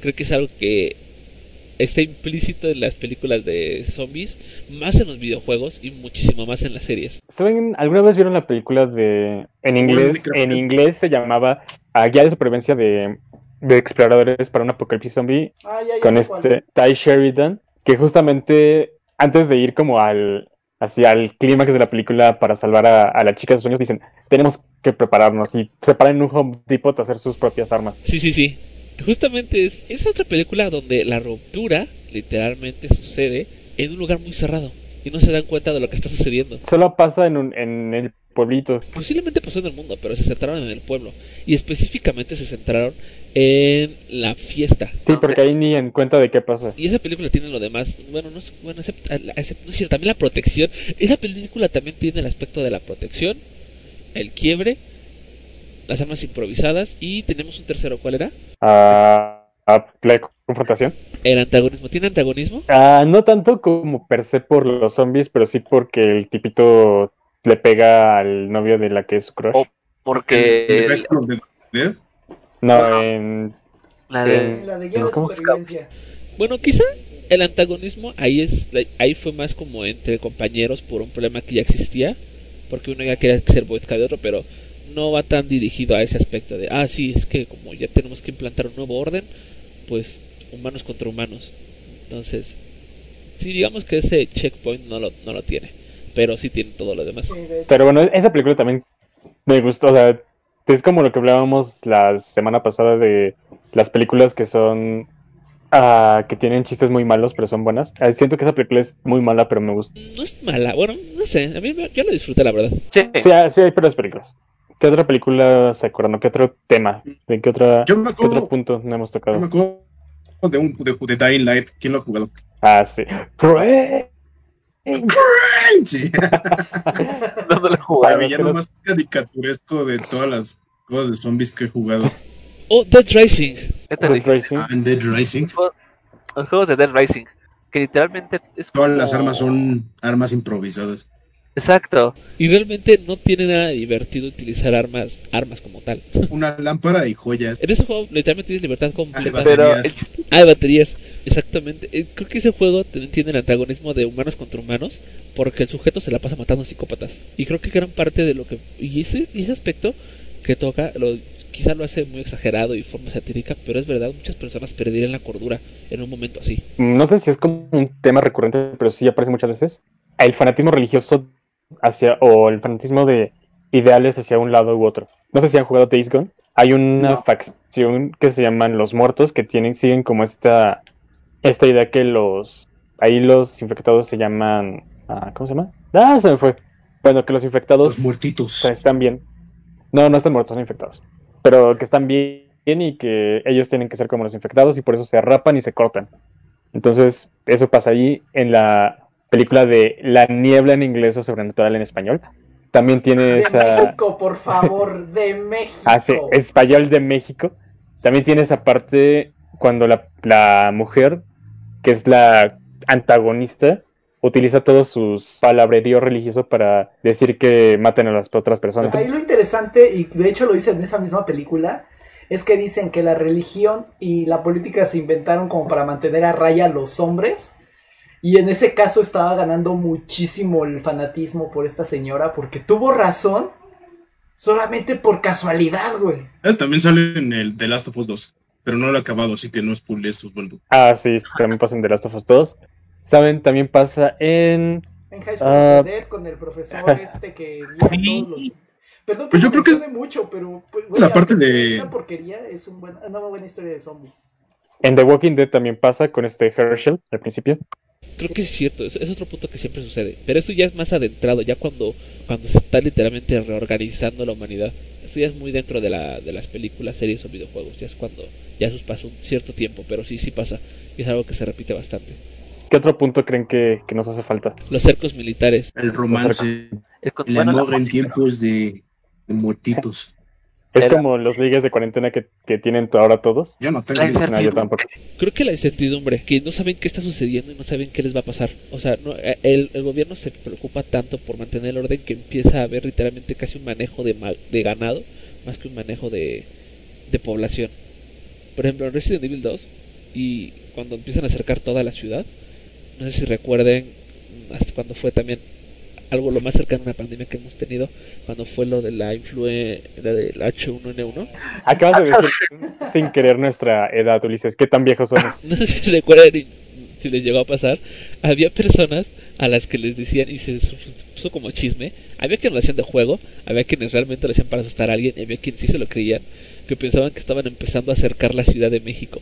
creo que es algo que está implícito en las películas de zombies, más en los videojuegos y muchísimo más en las series. ¿Saben? ¿Alguna vez vieron la película de... En inglés, en inglés se llamaba ah, Guía de Supervivencia de, de Exploradores para un Apocalipsis Zombie Ah, ya, ya con cuál. este Ty Sheridan, que justamente antes de ir como al hacia el clímax de la película para salvar a, a la chica de sus sueños, dicen, tenemos que prepararnos y se paran en un Home Depot a hacer sus propias armas. Sí, sí, sí. Justamente es, es otra película donde la ruptura literalmente sucede en un lugar muy cerrado y no se dan cuenta de lo que está sucediendo. Solo pasa en, un, en el pueblito. Posiblemente pasó en el mundo, pero se centraron en el pueblo y específicamente se centraron en la fiesta. Sí, porque ahí ni en cuenta de qué pasa. Y esa película tiene lo demás, bueno, no es, bueno, except- a la- except- no es cierto, también la protección. Esa película también tiene el aspecto de la protección, el quiebre, las armas improvisadas y tenemos un tercero, ¿cuál era? Ah, ah, la confrontación. El antagonismo. ¿Tiene antagonismo? Ah, no tanto como per se por los zombies, pero sí porque el tipito le pega al novio de la que es su crush. Oh. Porque ¿El? No, en... la de La de guía de ¿Cómo se supervivencia. Bueno, quizá el antagonismo ahí es ahí fue más como entre compañeros por un problema que ya existía, porque uno ya quería ser vodka de otro, pero no va tan dirigido a ese aspecto de, ah, sí, es que como ya tenemos que implantar un nuevo orden, pues humanos contra humanos. Entonces, sí, digamos que ese checkpoint no lo, no lo tiene, pero sí tiene todo lo demás. Pero bueno, esa película también me gustó, o sea, es como lo que hablábamos la semana pasada de las películas que son... ah, que tienen chistes muy malos, pero son buenas. Ah, siento que esa película es muy mala, pero me gusta. No es mala, bueno, no sé, a mí me- yo la disfruté, la verdad. Sí. Sí, hay- sí hay peores películas. ¿Qué otra película se acuerdan? ¿Qué otro tema? ¿De qué, otra, Yo me qué otro punto no hemos yo me tocado? acuerdo de, un, de, de Dying Light. ¿Quién lo ha jugado? Ah, sí. Sí. No, no lo he El los villano más caricaturesco de todas las cosas de zombies que he jugado. Oh, Dead Rising. Te Dead dije, Rising. Ah, en Dead Rising. Los juegos de Dead Rising. Que literalmente es como... Todas las armas son armas improvisadas. Exacto. Y realmente no tiene nada de divertido utilizar armas, armas como tal. Una lámpara y joyas. En ese juego literalmente tienes libertad completa. Vale. Pero Baterías. Ah, de baterías. Exactamente. Eh, Creo que ese juego tiene el antagonismo de humanos contra humanos porque el sujeto se la pasa matando psicópatas. Y creo que gran parte de lo que... Y ese, y ese aspecto que toca, lo, quizá lo hace muy exagerado y forma satírica, pero es verdad, muchas personas perderían la cordura en un momento así. No sé si es como un tema recurrente, pero sí aparece muchas veces. El fanatismo religioso hacia, o el fanatismo de ideales hacia un lado u otro. No sé si han jugado Days Gone. Hay una No. facción que se llaman los muertos que tienen, siguen como esta, esta idea que los, ahí los infectados se llaman, ah, ¿cómo se llama? Ah, se me fue. Bueno, que los infectados Los muertitos. están bien. No, no están muertos, son infectados. pero que están bien y que ellos tienen que ser como los infectados y por eso se rapan y se cortan. Entonces, eso pasa ahí en la película de La niebla en inglés o sobrenatural en español. También tiene De esa... México, por favor, de México. Ah, sí, español de México. También tiene esa parte cuando la, la mujer, que es la antagonista, utiliza todo su palabrerío religioso para decir que maten a las otras personas. Ahí lo interesante, y de hecho lo dicen en esa misma película, es que dicen que la religión y la política se inventaron como para mantener a raya a los hombres. Y en ese caso estaba ganando muchísimo el fanatismo por esta señora, porque tuvo razón solamente por casualidad, güey. También sale en el The Last of Us 2, pero no lo he acabado, así que no es esto, Osvaldo. Ah, sí, también pasa en The Last of Us 2. Saben, también pasa en... En High School Ah. of the Dead, con el profesor este que todos los... Perdón Pues yo creo que- mucho, pero pues, güey, La parte de- Una porquería es un buen- una buena historia de zombies. En The Walking Dead también pasa con este Herschel al principio. Creo que es cierto, es, es otro punto que siempre sucede. Pero esto ya es más adentrado, ya cuando, cuando se está literalmente reorganizando la humanidad. Esto ya es muy dentro de, la, de las películas, series o videojuegos. Ya es cuando ya eso pasó un cierto tiempo, pero sí, sí pasa. Y es algo que se repite bastante. ¿Qué otro punto creen que, que nos hace falta? Los cercos militares. El romance, el amor en tiempos de, de muertitos. Es Era- como los ligues de cuarentena que, que tienen ahora todos. Yo no tengo La No, yo incertidumbre. tampoco. Creo que la incertidumbre, que no saben qué está sucediendo y no saben qué les va a pasar. O sea, no, eh, el, el gobierno se preocupa tanto por mantener el orden que empieza a haber literalmente casi un manejo de, ma- de ganado más que un manejo de, de población. Por ejemplo, en Resident Evil 2, y cuando empiezan a acercar toda la ciudad, no sé si recuerden mm, hasta cuando fue también algo lo más cercano a una pandemia que hemos tenido, cuando fue lo de la influencia del H1N1. Acabas de decir sin querer nuestra edad, Ulises. ¿Qué tan viejos somos? no sé si recuerdan si les llegó a pasar, había personas a las que les decían, y se puso como chisme, había quienes lo hacían de juego, había quienes realmente lo hacían para asustar a alguien, y había quienes sí se lo creían, que pensaban que estaban empezando a acercar la Ciudad de México.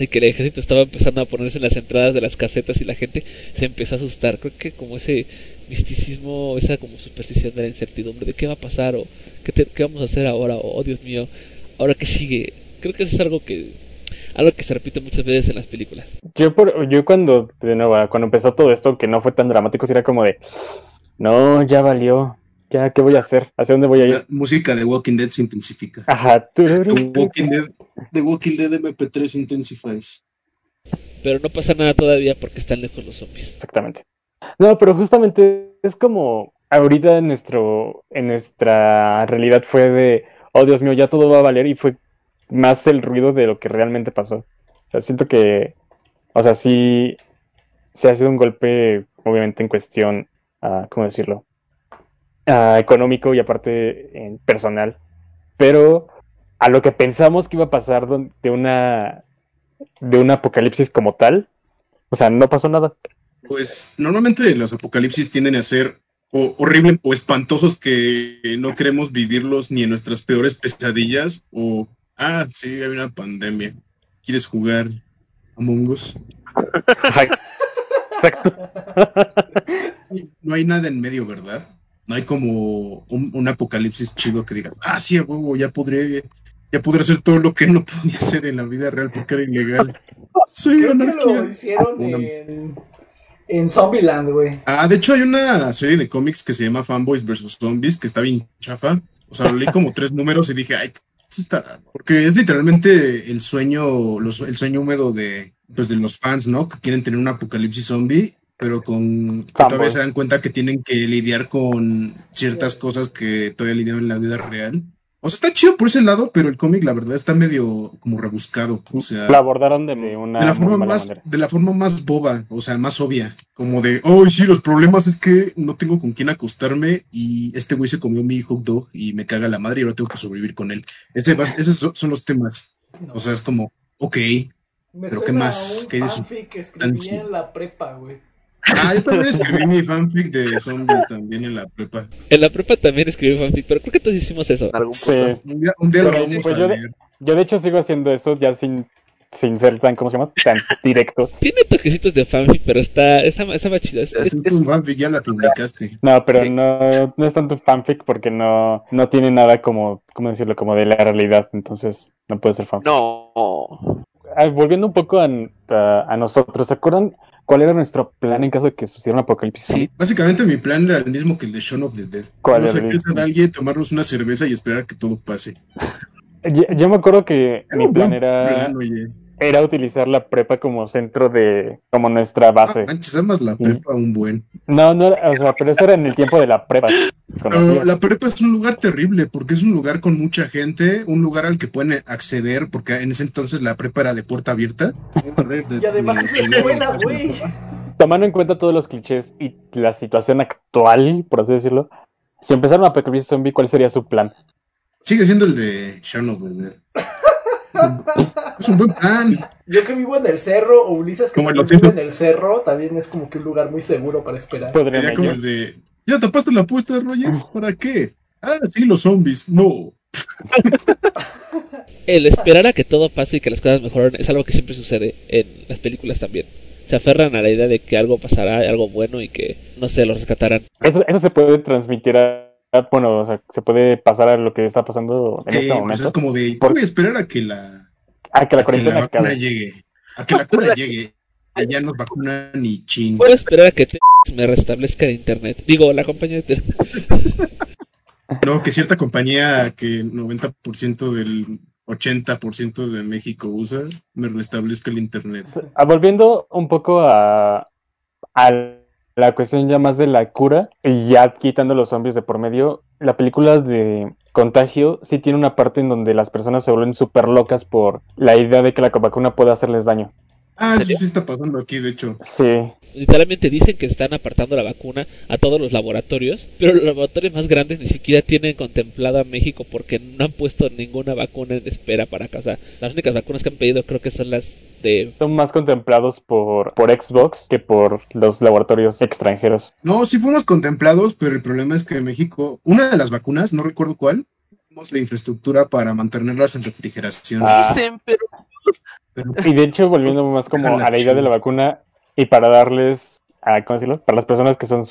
Y que el ejército estaba empezando a ponerse en las entradas de las casetas y la gente se empezó a asustar. Creo que como ese misticismo, esa como superstición de la incertidumbre de qué va a pasar o qué, te- qué vamos a hacer ahora o oh Dios mío, ahora que sigue. Creo que eso es algo que algo que se repite muchas veces en las películas. Yo, por, yo cuando, de nuevo, cuando empezó todo esto, que no fue tan dramático, sí era como de, no, ya valió, ya, ¿qué voy a hacer? ¿Hacia dónde voy a ir? La música de Walking Dead se intensifica. Ajá. Walking Dead, The Walking Dead MP3 intensifies. Pero no pasa nada todavía porque están lejos los zombies. Exactamente. No, pero justamente es como ahorita en nuestro, en nuestra realidad fue de, oh Dios mío, ya todo va a valer y fue más el ruido de lo que realmente pasó. O sea, siento que, o sea, sí, se ha sido un golpe, obviamente en cuestión, ah, ¿cómo decirlo? Ah, económico y aparte en personal, pero a lo que pensamos que iba a pasar de una, de un apocalipsis como tal, o sea, no pasó nada. Pues normalmente los apocalipsis tienden a ser o horribles o espantosos que no queremos vivirlos ni en nuestras peores pesadillas o, ah, sí, hay una pandemia. ¿Quieres jugar Among Us? Exacto. No hay nada en medio, ¿verdad? No hay como un, un apocalipsis chido que digas, ah, sí, huevo, ya podré, ya podré hacer todo lo que no podía hacer en la vida real porque era ilegal. Soy Creo que lo hicieron Una- en, en Zombieland, güey. Ah, de hecho hay una serie de cómics que se llama Fanboys vs. Zombies, que está bien chafa. O sea, leí como tres números y dije, ay, esto está... Porque es literalmente el sueño, los- el sueño húmedo de, pues, de los fans, ¿no? Que quieren tener un apocalipsis zombie, pero con... que todavía se dan cuenta que tienen que lidiar con ciertas cosas que todavía lidian en la vida real. O sea, está chido por ese lado, pero el cómic, la verdad, está medio como rebuscado. O sea... La abordaron de una De la, forma más, manera. de la forma más boba, o sea, más obvia. Como de, oh, sí, los problemas es que no tengo con quién acostarme y este güey se comió mi hot dog y me caga la madre y ahora tengo que sobrevivir con él. Ese, bas- esos son los temas. No. O sea, es como, ok. Me pero ¿qué más? a un ¿Qué que tan- escribí en la prepa, güey. Ah, yo también escribí mi fanfic de zombies también en la prepa. En la prepa también escribí fanfic, pero creo que todos hicimos eso. Algún Sí. Un día, un día lo Pero, vamos pues, a yo leer. Yo de hecho sigo haciendo eso ya sin sin ser tan, ¿cómo se llama? Tan directo. Tiene toquecitos de fanfic, pero está, está, está más chido. Es- Es es- un fanfic, ya la publicaste. No, pero Sí. no, no es tanto fanfic porque no, no tiene nada como, ¿cómo decirlo? Como de la realidad, entonces no puede ser fanfic. No. Ah, volviendo un poco a, a- a nosotros, ¿se acuerdan cuál era nuestro plan en caso de que sucediera un apocalipsis? Sí. Básicamente mi plan era el mismo que el de Shaun of the Dead. ¿Cuál era qué mismo? hacer alguien, tomarnos una cerveza y esperar a que todo pase. Yo, yo me acuerdo que mi un plan era, plan, oye. Era utilizar la prepa como centro de, como nuestra base. Ah, manches, amas la prepa un buen. No, no, o sea, pero eso era en el tiempo de la prepa. Pero conocía. la prepa es un lugar terrible porque es un lugar con mucha gente, un lugar al que pueden acceder porque en ese entonces la prepa era de puerta abierta. Y además es la escuela, güey. Tomando en cuenta todos los clichés y la situación actual, por así decirlo, si empezara un apocalipsis zombie, ¿cuál sería su plan? Sigue siendo el de Shaun of the Dead. Es un buen plan. Yo que vivo en el cerro, o Ulises que Como vive en el cerro, también es como que un lugar muy seguro para esperar. Podrían Sería como el de. ¿Ya tapaste la apuesta, Roger? ¿Para qué? Ah, sí, los zombies. No. el esperar a que todo pase y que las cosas mejoren es algo que siempre sucede en las películas también. Se aferran a la idea de que algo pasará, algo bueno y que, no sé, los rescatarán. Eso, eso se puede transmitir a, a- bueno, o sea, se puede pasar a lo que está pasando en Eh, este pues momento. es como de. Voy a esperar a que la, Ah, que la a que la cuarentena vacuna acabe. llegue. A que la cura llegue. Allá nos vacunan y ching. Puedo esperar a que te me restablezca el internet. Digo, la compañía de No, que cierta compañía que el 90% del 80% de México usa me restablezca el internet. Ah, Volviendo un poco a, a la cuestión ya más de la cura y ya quitando los zombies de por medio, la película de Contagio sí tiene una parte en donde las personas se vuelven súper locas por la idea de que la vacuna puede hacerles daño. Ah, ¿En eso sí está pasando aquí, de hecho. Sí, Literalmente dicen que están apartando la vacuna a todos los laboratorios, pero los laboratorios más grandes ni siquiera tienen contemplado a México porque no han puesto ninguna vacuna en espera para acá. O sea, las únicas vacunas que han pedido creo que son las de... son más contemplados por, por Xbox que por los laboratorios extranjeros. No, sí fuimos contemplados, pero el problema es que en México, una de las vacunas, no recuerdo cuál, tenemos la infraestructura para mantenerlas en refrigeración. Ah. Dicen, Pero- Y de hecho, volviendo más como a la idea de la vacuna y para darles, a, ¿cómo decirlo? Para las personas que son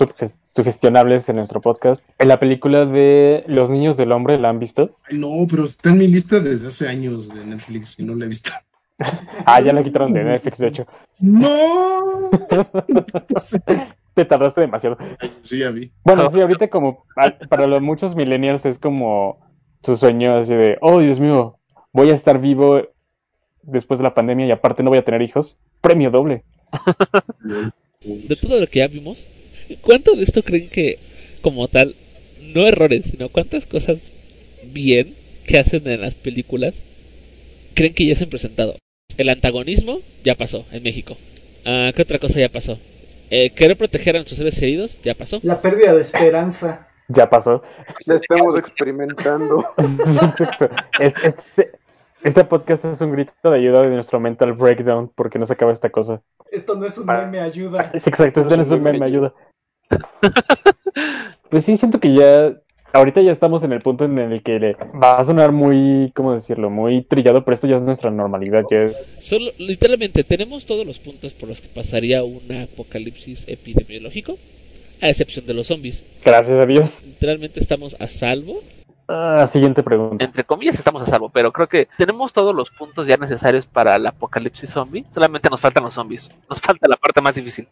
sugestionables en nuestro podcast, en la película de Los Niños del Hombre, ¿la han visto? Ay, no, pero está en mi lista desde hace años de Netflix y no la he visto. Ah, ya la quitaron de Netflix, de hecho. No. Te tardaste demasiado. Sí, ya vi. Bueno, sí, ahorita como a- para los muchos millennials es como su sueño así de, oh, Dios mío, voy a estar vivo después de la pandemia y aparte no voy a tener hijos. Premio doble. De todo lo que ya vimos, ¿cuánto de esto creen que, como tal, no errores, sino cuántas cosas bien que hacen en las películas, creen que ya se han presentado? El antagonismo ya pasó en México. Ah, ¿Qué otra cosa ya pasó? Eh, querer proteger a nuestros seres heridos ya pasó. La pérdida de esperanza. Ya pasó. Ya estamos experimentando. Este, este podcast es un grito de ayuda de nuestro mental breakdown porque no se acaba esta cosa. Esto no es un Para- meme, ayuda. Es exacto, este no es un meme, ayuda. Pues sí, siento que ya, ahorita ya estamos en el punto en el que le- va a sonar muy, ¿cómo decirlo? Muy trillado, pero esto ya es nuestra normalidad, ya es... Solo, literalmente, tenemos todos los puntos por los que pasaría un apocalipsis epidemiológico, a excepción de los zombies. Gracias a Dios. Literalmente estamos a salvo. Ah, siguiente pregunta. entre comillas estamos a salvo, pero creo que tenemos todos los puntos ya necesarios para el apocalipsis zombie. Solamente nos faltan los zombies. Nos falta la parte más difícil.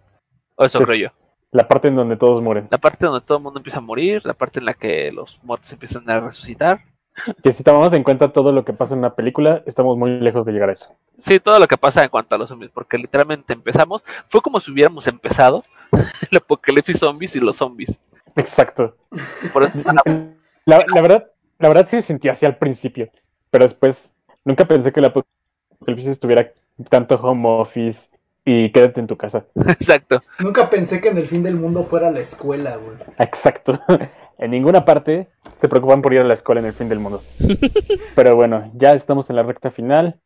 O eso Es- creo yo. La parte en donde todos mueren. La parte donde todo el mundo empieza a morir, la parte en la que los muertos empiezan a resucitar. Que si tomamos en cuenta todo lo que pasa en una película, estamos muy lejos de llegar a eso. Sí, todo lo que pasa en cuanto a los zombies, porque literalmente empezamos, fue como si hubiéramos empezado el apocalipsis zombies y los zombies. Exacto. Por eso, La, la verdad, la verdad sí se sintió así al principio, pero después nunca pensé que la apocalipsis tuviera tanto home office y quédate en tu casa. exacto. Nunca pensé que en el fin del mundo fuera la escuela, güey. Exacto. En ninguna parte se preocupan por ir a la escuela en el fin del mundo. Pero bueno, ya estamos en la recta final.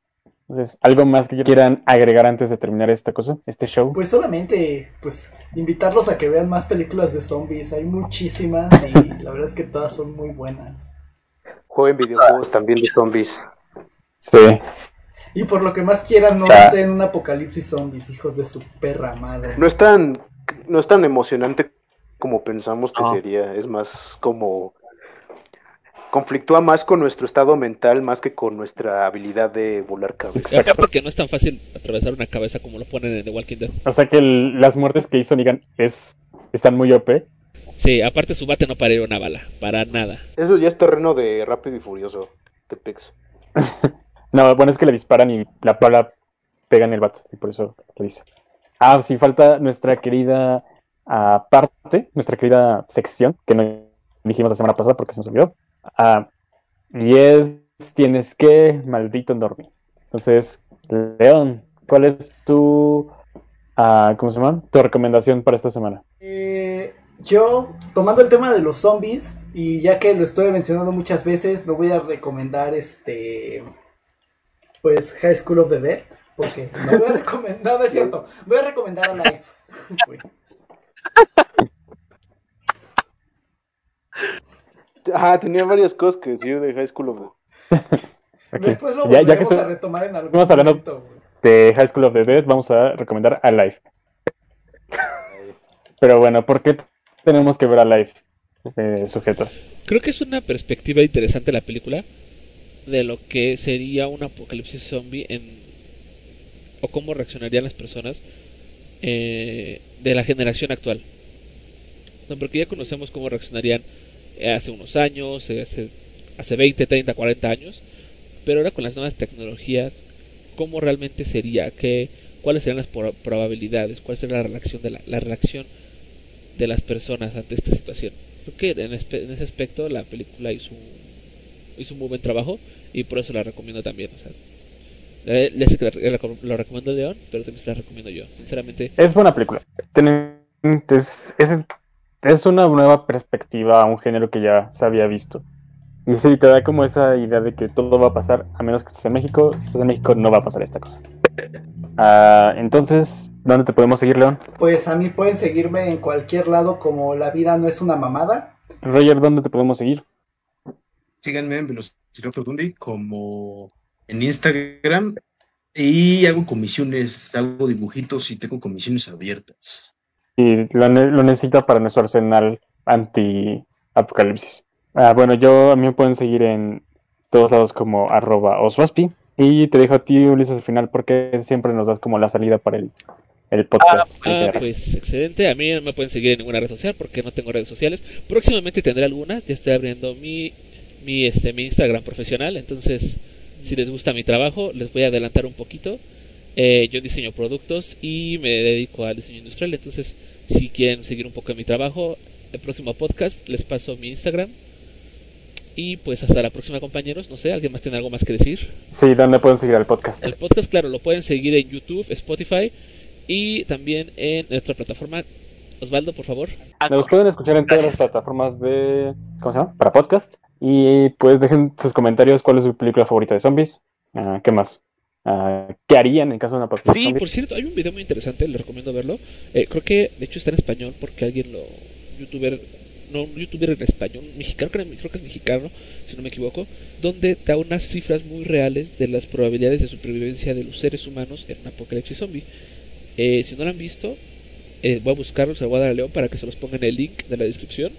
Entonces, ¿algo más que quieran agregar antes de terminar esta cosa, este show? Pues solamente, pues, invitarlos a que vean más películas de zombies. Hay muchísimas y la verdad es que todas son muy buenas. Jueguen videojuegos también de zombies. Sí. Y por lo que más quieran, no hacen un apocalipsis zombies, hijos de su perra madre. No es tan, no es tan emocionante como pensamos que No. sería. Es más como conflictúa más con nuestro estado mental más que con nuestra habilidad de volar cabeza. Y aparte que no es tan fácil atravesar una cabeza como lo ponen en The Walking Dead. O sea que el- las muertes que hizo Negan es, están muy OP. Sí, aparte su bate no para ir a una bala, para nada. Eso ya es terreno de rápido y furioso. De Pix. No, bueno, es que le disparan y la bala pega en el bat, y por eso lo dice. Ah, sí, falta nuestra querida ah, parte, nuestra querida sección, que no dijimos la semana pasada porque se nos olvidó. Y es Tienes que, maldito Normi. Entonces, León, ¿cuál es tu, ah, ¿cómo se llama? Tu recomendación para esta semana? Eh, yo, tomando el tema de los zombies, y ya que lo estoy mencionando muchas veces, lo voy a recomendar este. Pues High School of the Dead. Porque no voy a recomendar, no, no es cierto. Voy a recomendar a Life. Güey. Ah, tenía varias cosas que decir de High School of Ok. Después lo Ya- ya que volveremos a retomar en algún hablando- momento. güey. de High School of the Dead, vamos a recomendar a Life. Pero bueno, ¿por qué tenemos que ver a Life, eh, sujeto? Creo que es una perspectiva interesante la película de lo que sería un apocalipsis zombie en o cómo reaccionarían las personas eh, de la generación actual. No, porque ya conocemos cómo reaccionarían hace unos años, eh, hace, hace 20, 30, 40 años, pero ahora con las nuevas tecnologías, ¿cómo realmente sería? ¿Qué, ¿Cuáles serían las pro- probabilidades? ¿Cuál sería la reacción de la, la reacción de las personas ante esta situación? Creo que en, en ese aspecto la película hizo un, hizo un muy buen trabajo y por eso la recomiendo también. O sea, eh, le sé que la- la- lo recomiendo León, pero también se la recomiendo yo. Sinceramente, Es buena película. Tiene- es, es, una nueva perspectiva a un género que ya se había visto. Y sí, te da como esa idea de que todo va a pasar, a menos que estés en México. Si estás en México, no va a pasar esta cosa. Ah, entonces, ¿dónde te podemos seguir, León? Pues a mí pueden seguirme en cualquier lado como La vida no es una mamada. Roger, ¿dónde te podemos seguir? Síganme en Velociraptor Dundi como en Instagram y hago comisiones, hago dibujitos y tengo comisiones abiertas. Y lo, lo necesita para nuestro arsenal anti-apocalipsis. Ah, bueno, yo a mí me pueden seguir en todos lados como arroba oswaspi. Y te dejo a ti, Ulises, al final, porque siempre nos das como la salida para el, el podcast. ah, pues excelente. A mí no me pueden seguir en ninguna red social porque no tengo redes sociales. Próximamente tendré algunas. Ya estoy abriendo mi, mi, este, mi Instagram profesional. Entonces, si les gusta mi trabajo, les voy a adelantar un poquito. Eh, yo diseño productos y me dedico al diseño industrial. Entonces, si quieren seguir un poco de mi trabajo, el próximo podcast les paso mi Instagram. Y pues hasta la próxima, compañeros. No sé, ¿alguien más tiene algo más que decir? Sí, ¿dónde pueden seguir al podcast? El podcast, claro, lo pueden seguir en YouTube, Spotify y también en nuestra plataforma. Osvaldo, por favor. Nos pueden escuchar en todas las plataformas de. ¿Cómo se llama? Para podcast. Y pues dejen sus comentarios cuál es su película favorita de zombies. Ah, ¿Qué más? Ah, ¿Qué harían en caso de una apocalipsis Sí, por cierto, hay un video muy interesante, les recomiendo verlo. Eh, creo que, de hecho, está en español porque alguien lo. youtuber. No, un youtuber en español, mexicano, creo, creo que es mexicano, si no me equivoco, donde da unas cifras muy reales de las probabilidades de supervivencia de los seres humanos en un apocalipsis zombie. Eh, si no lo han visto, eh, voy a buscarlo, se lo voy a dar a León para que se los ponga en el link de la descripción.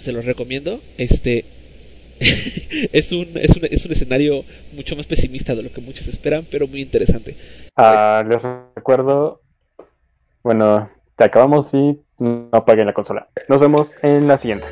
Se los recomiendo. Este es un, es un es un escenario mucho más pesimista de lo que muchos esperan, pero muy interesante. Ah, les recuerdo. Bueno, te acabamos y no apaguen la consola. Nos vemos en la siguiente.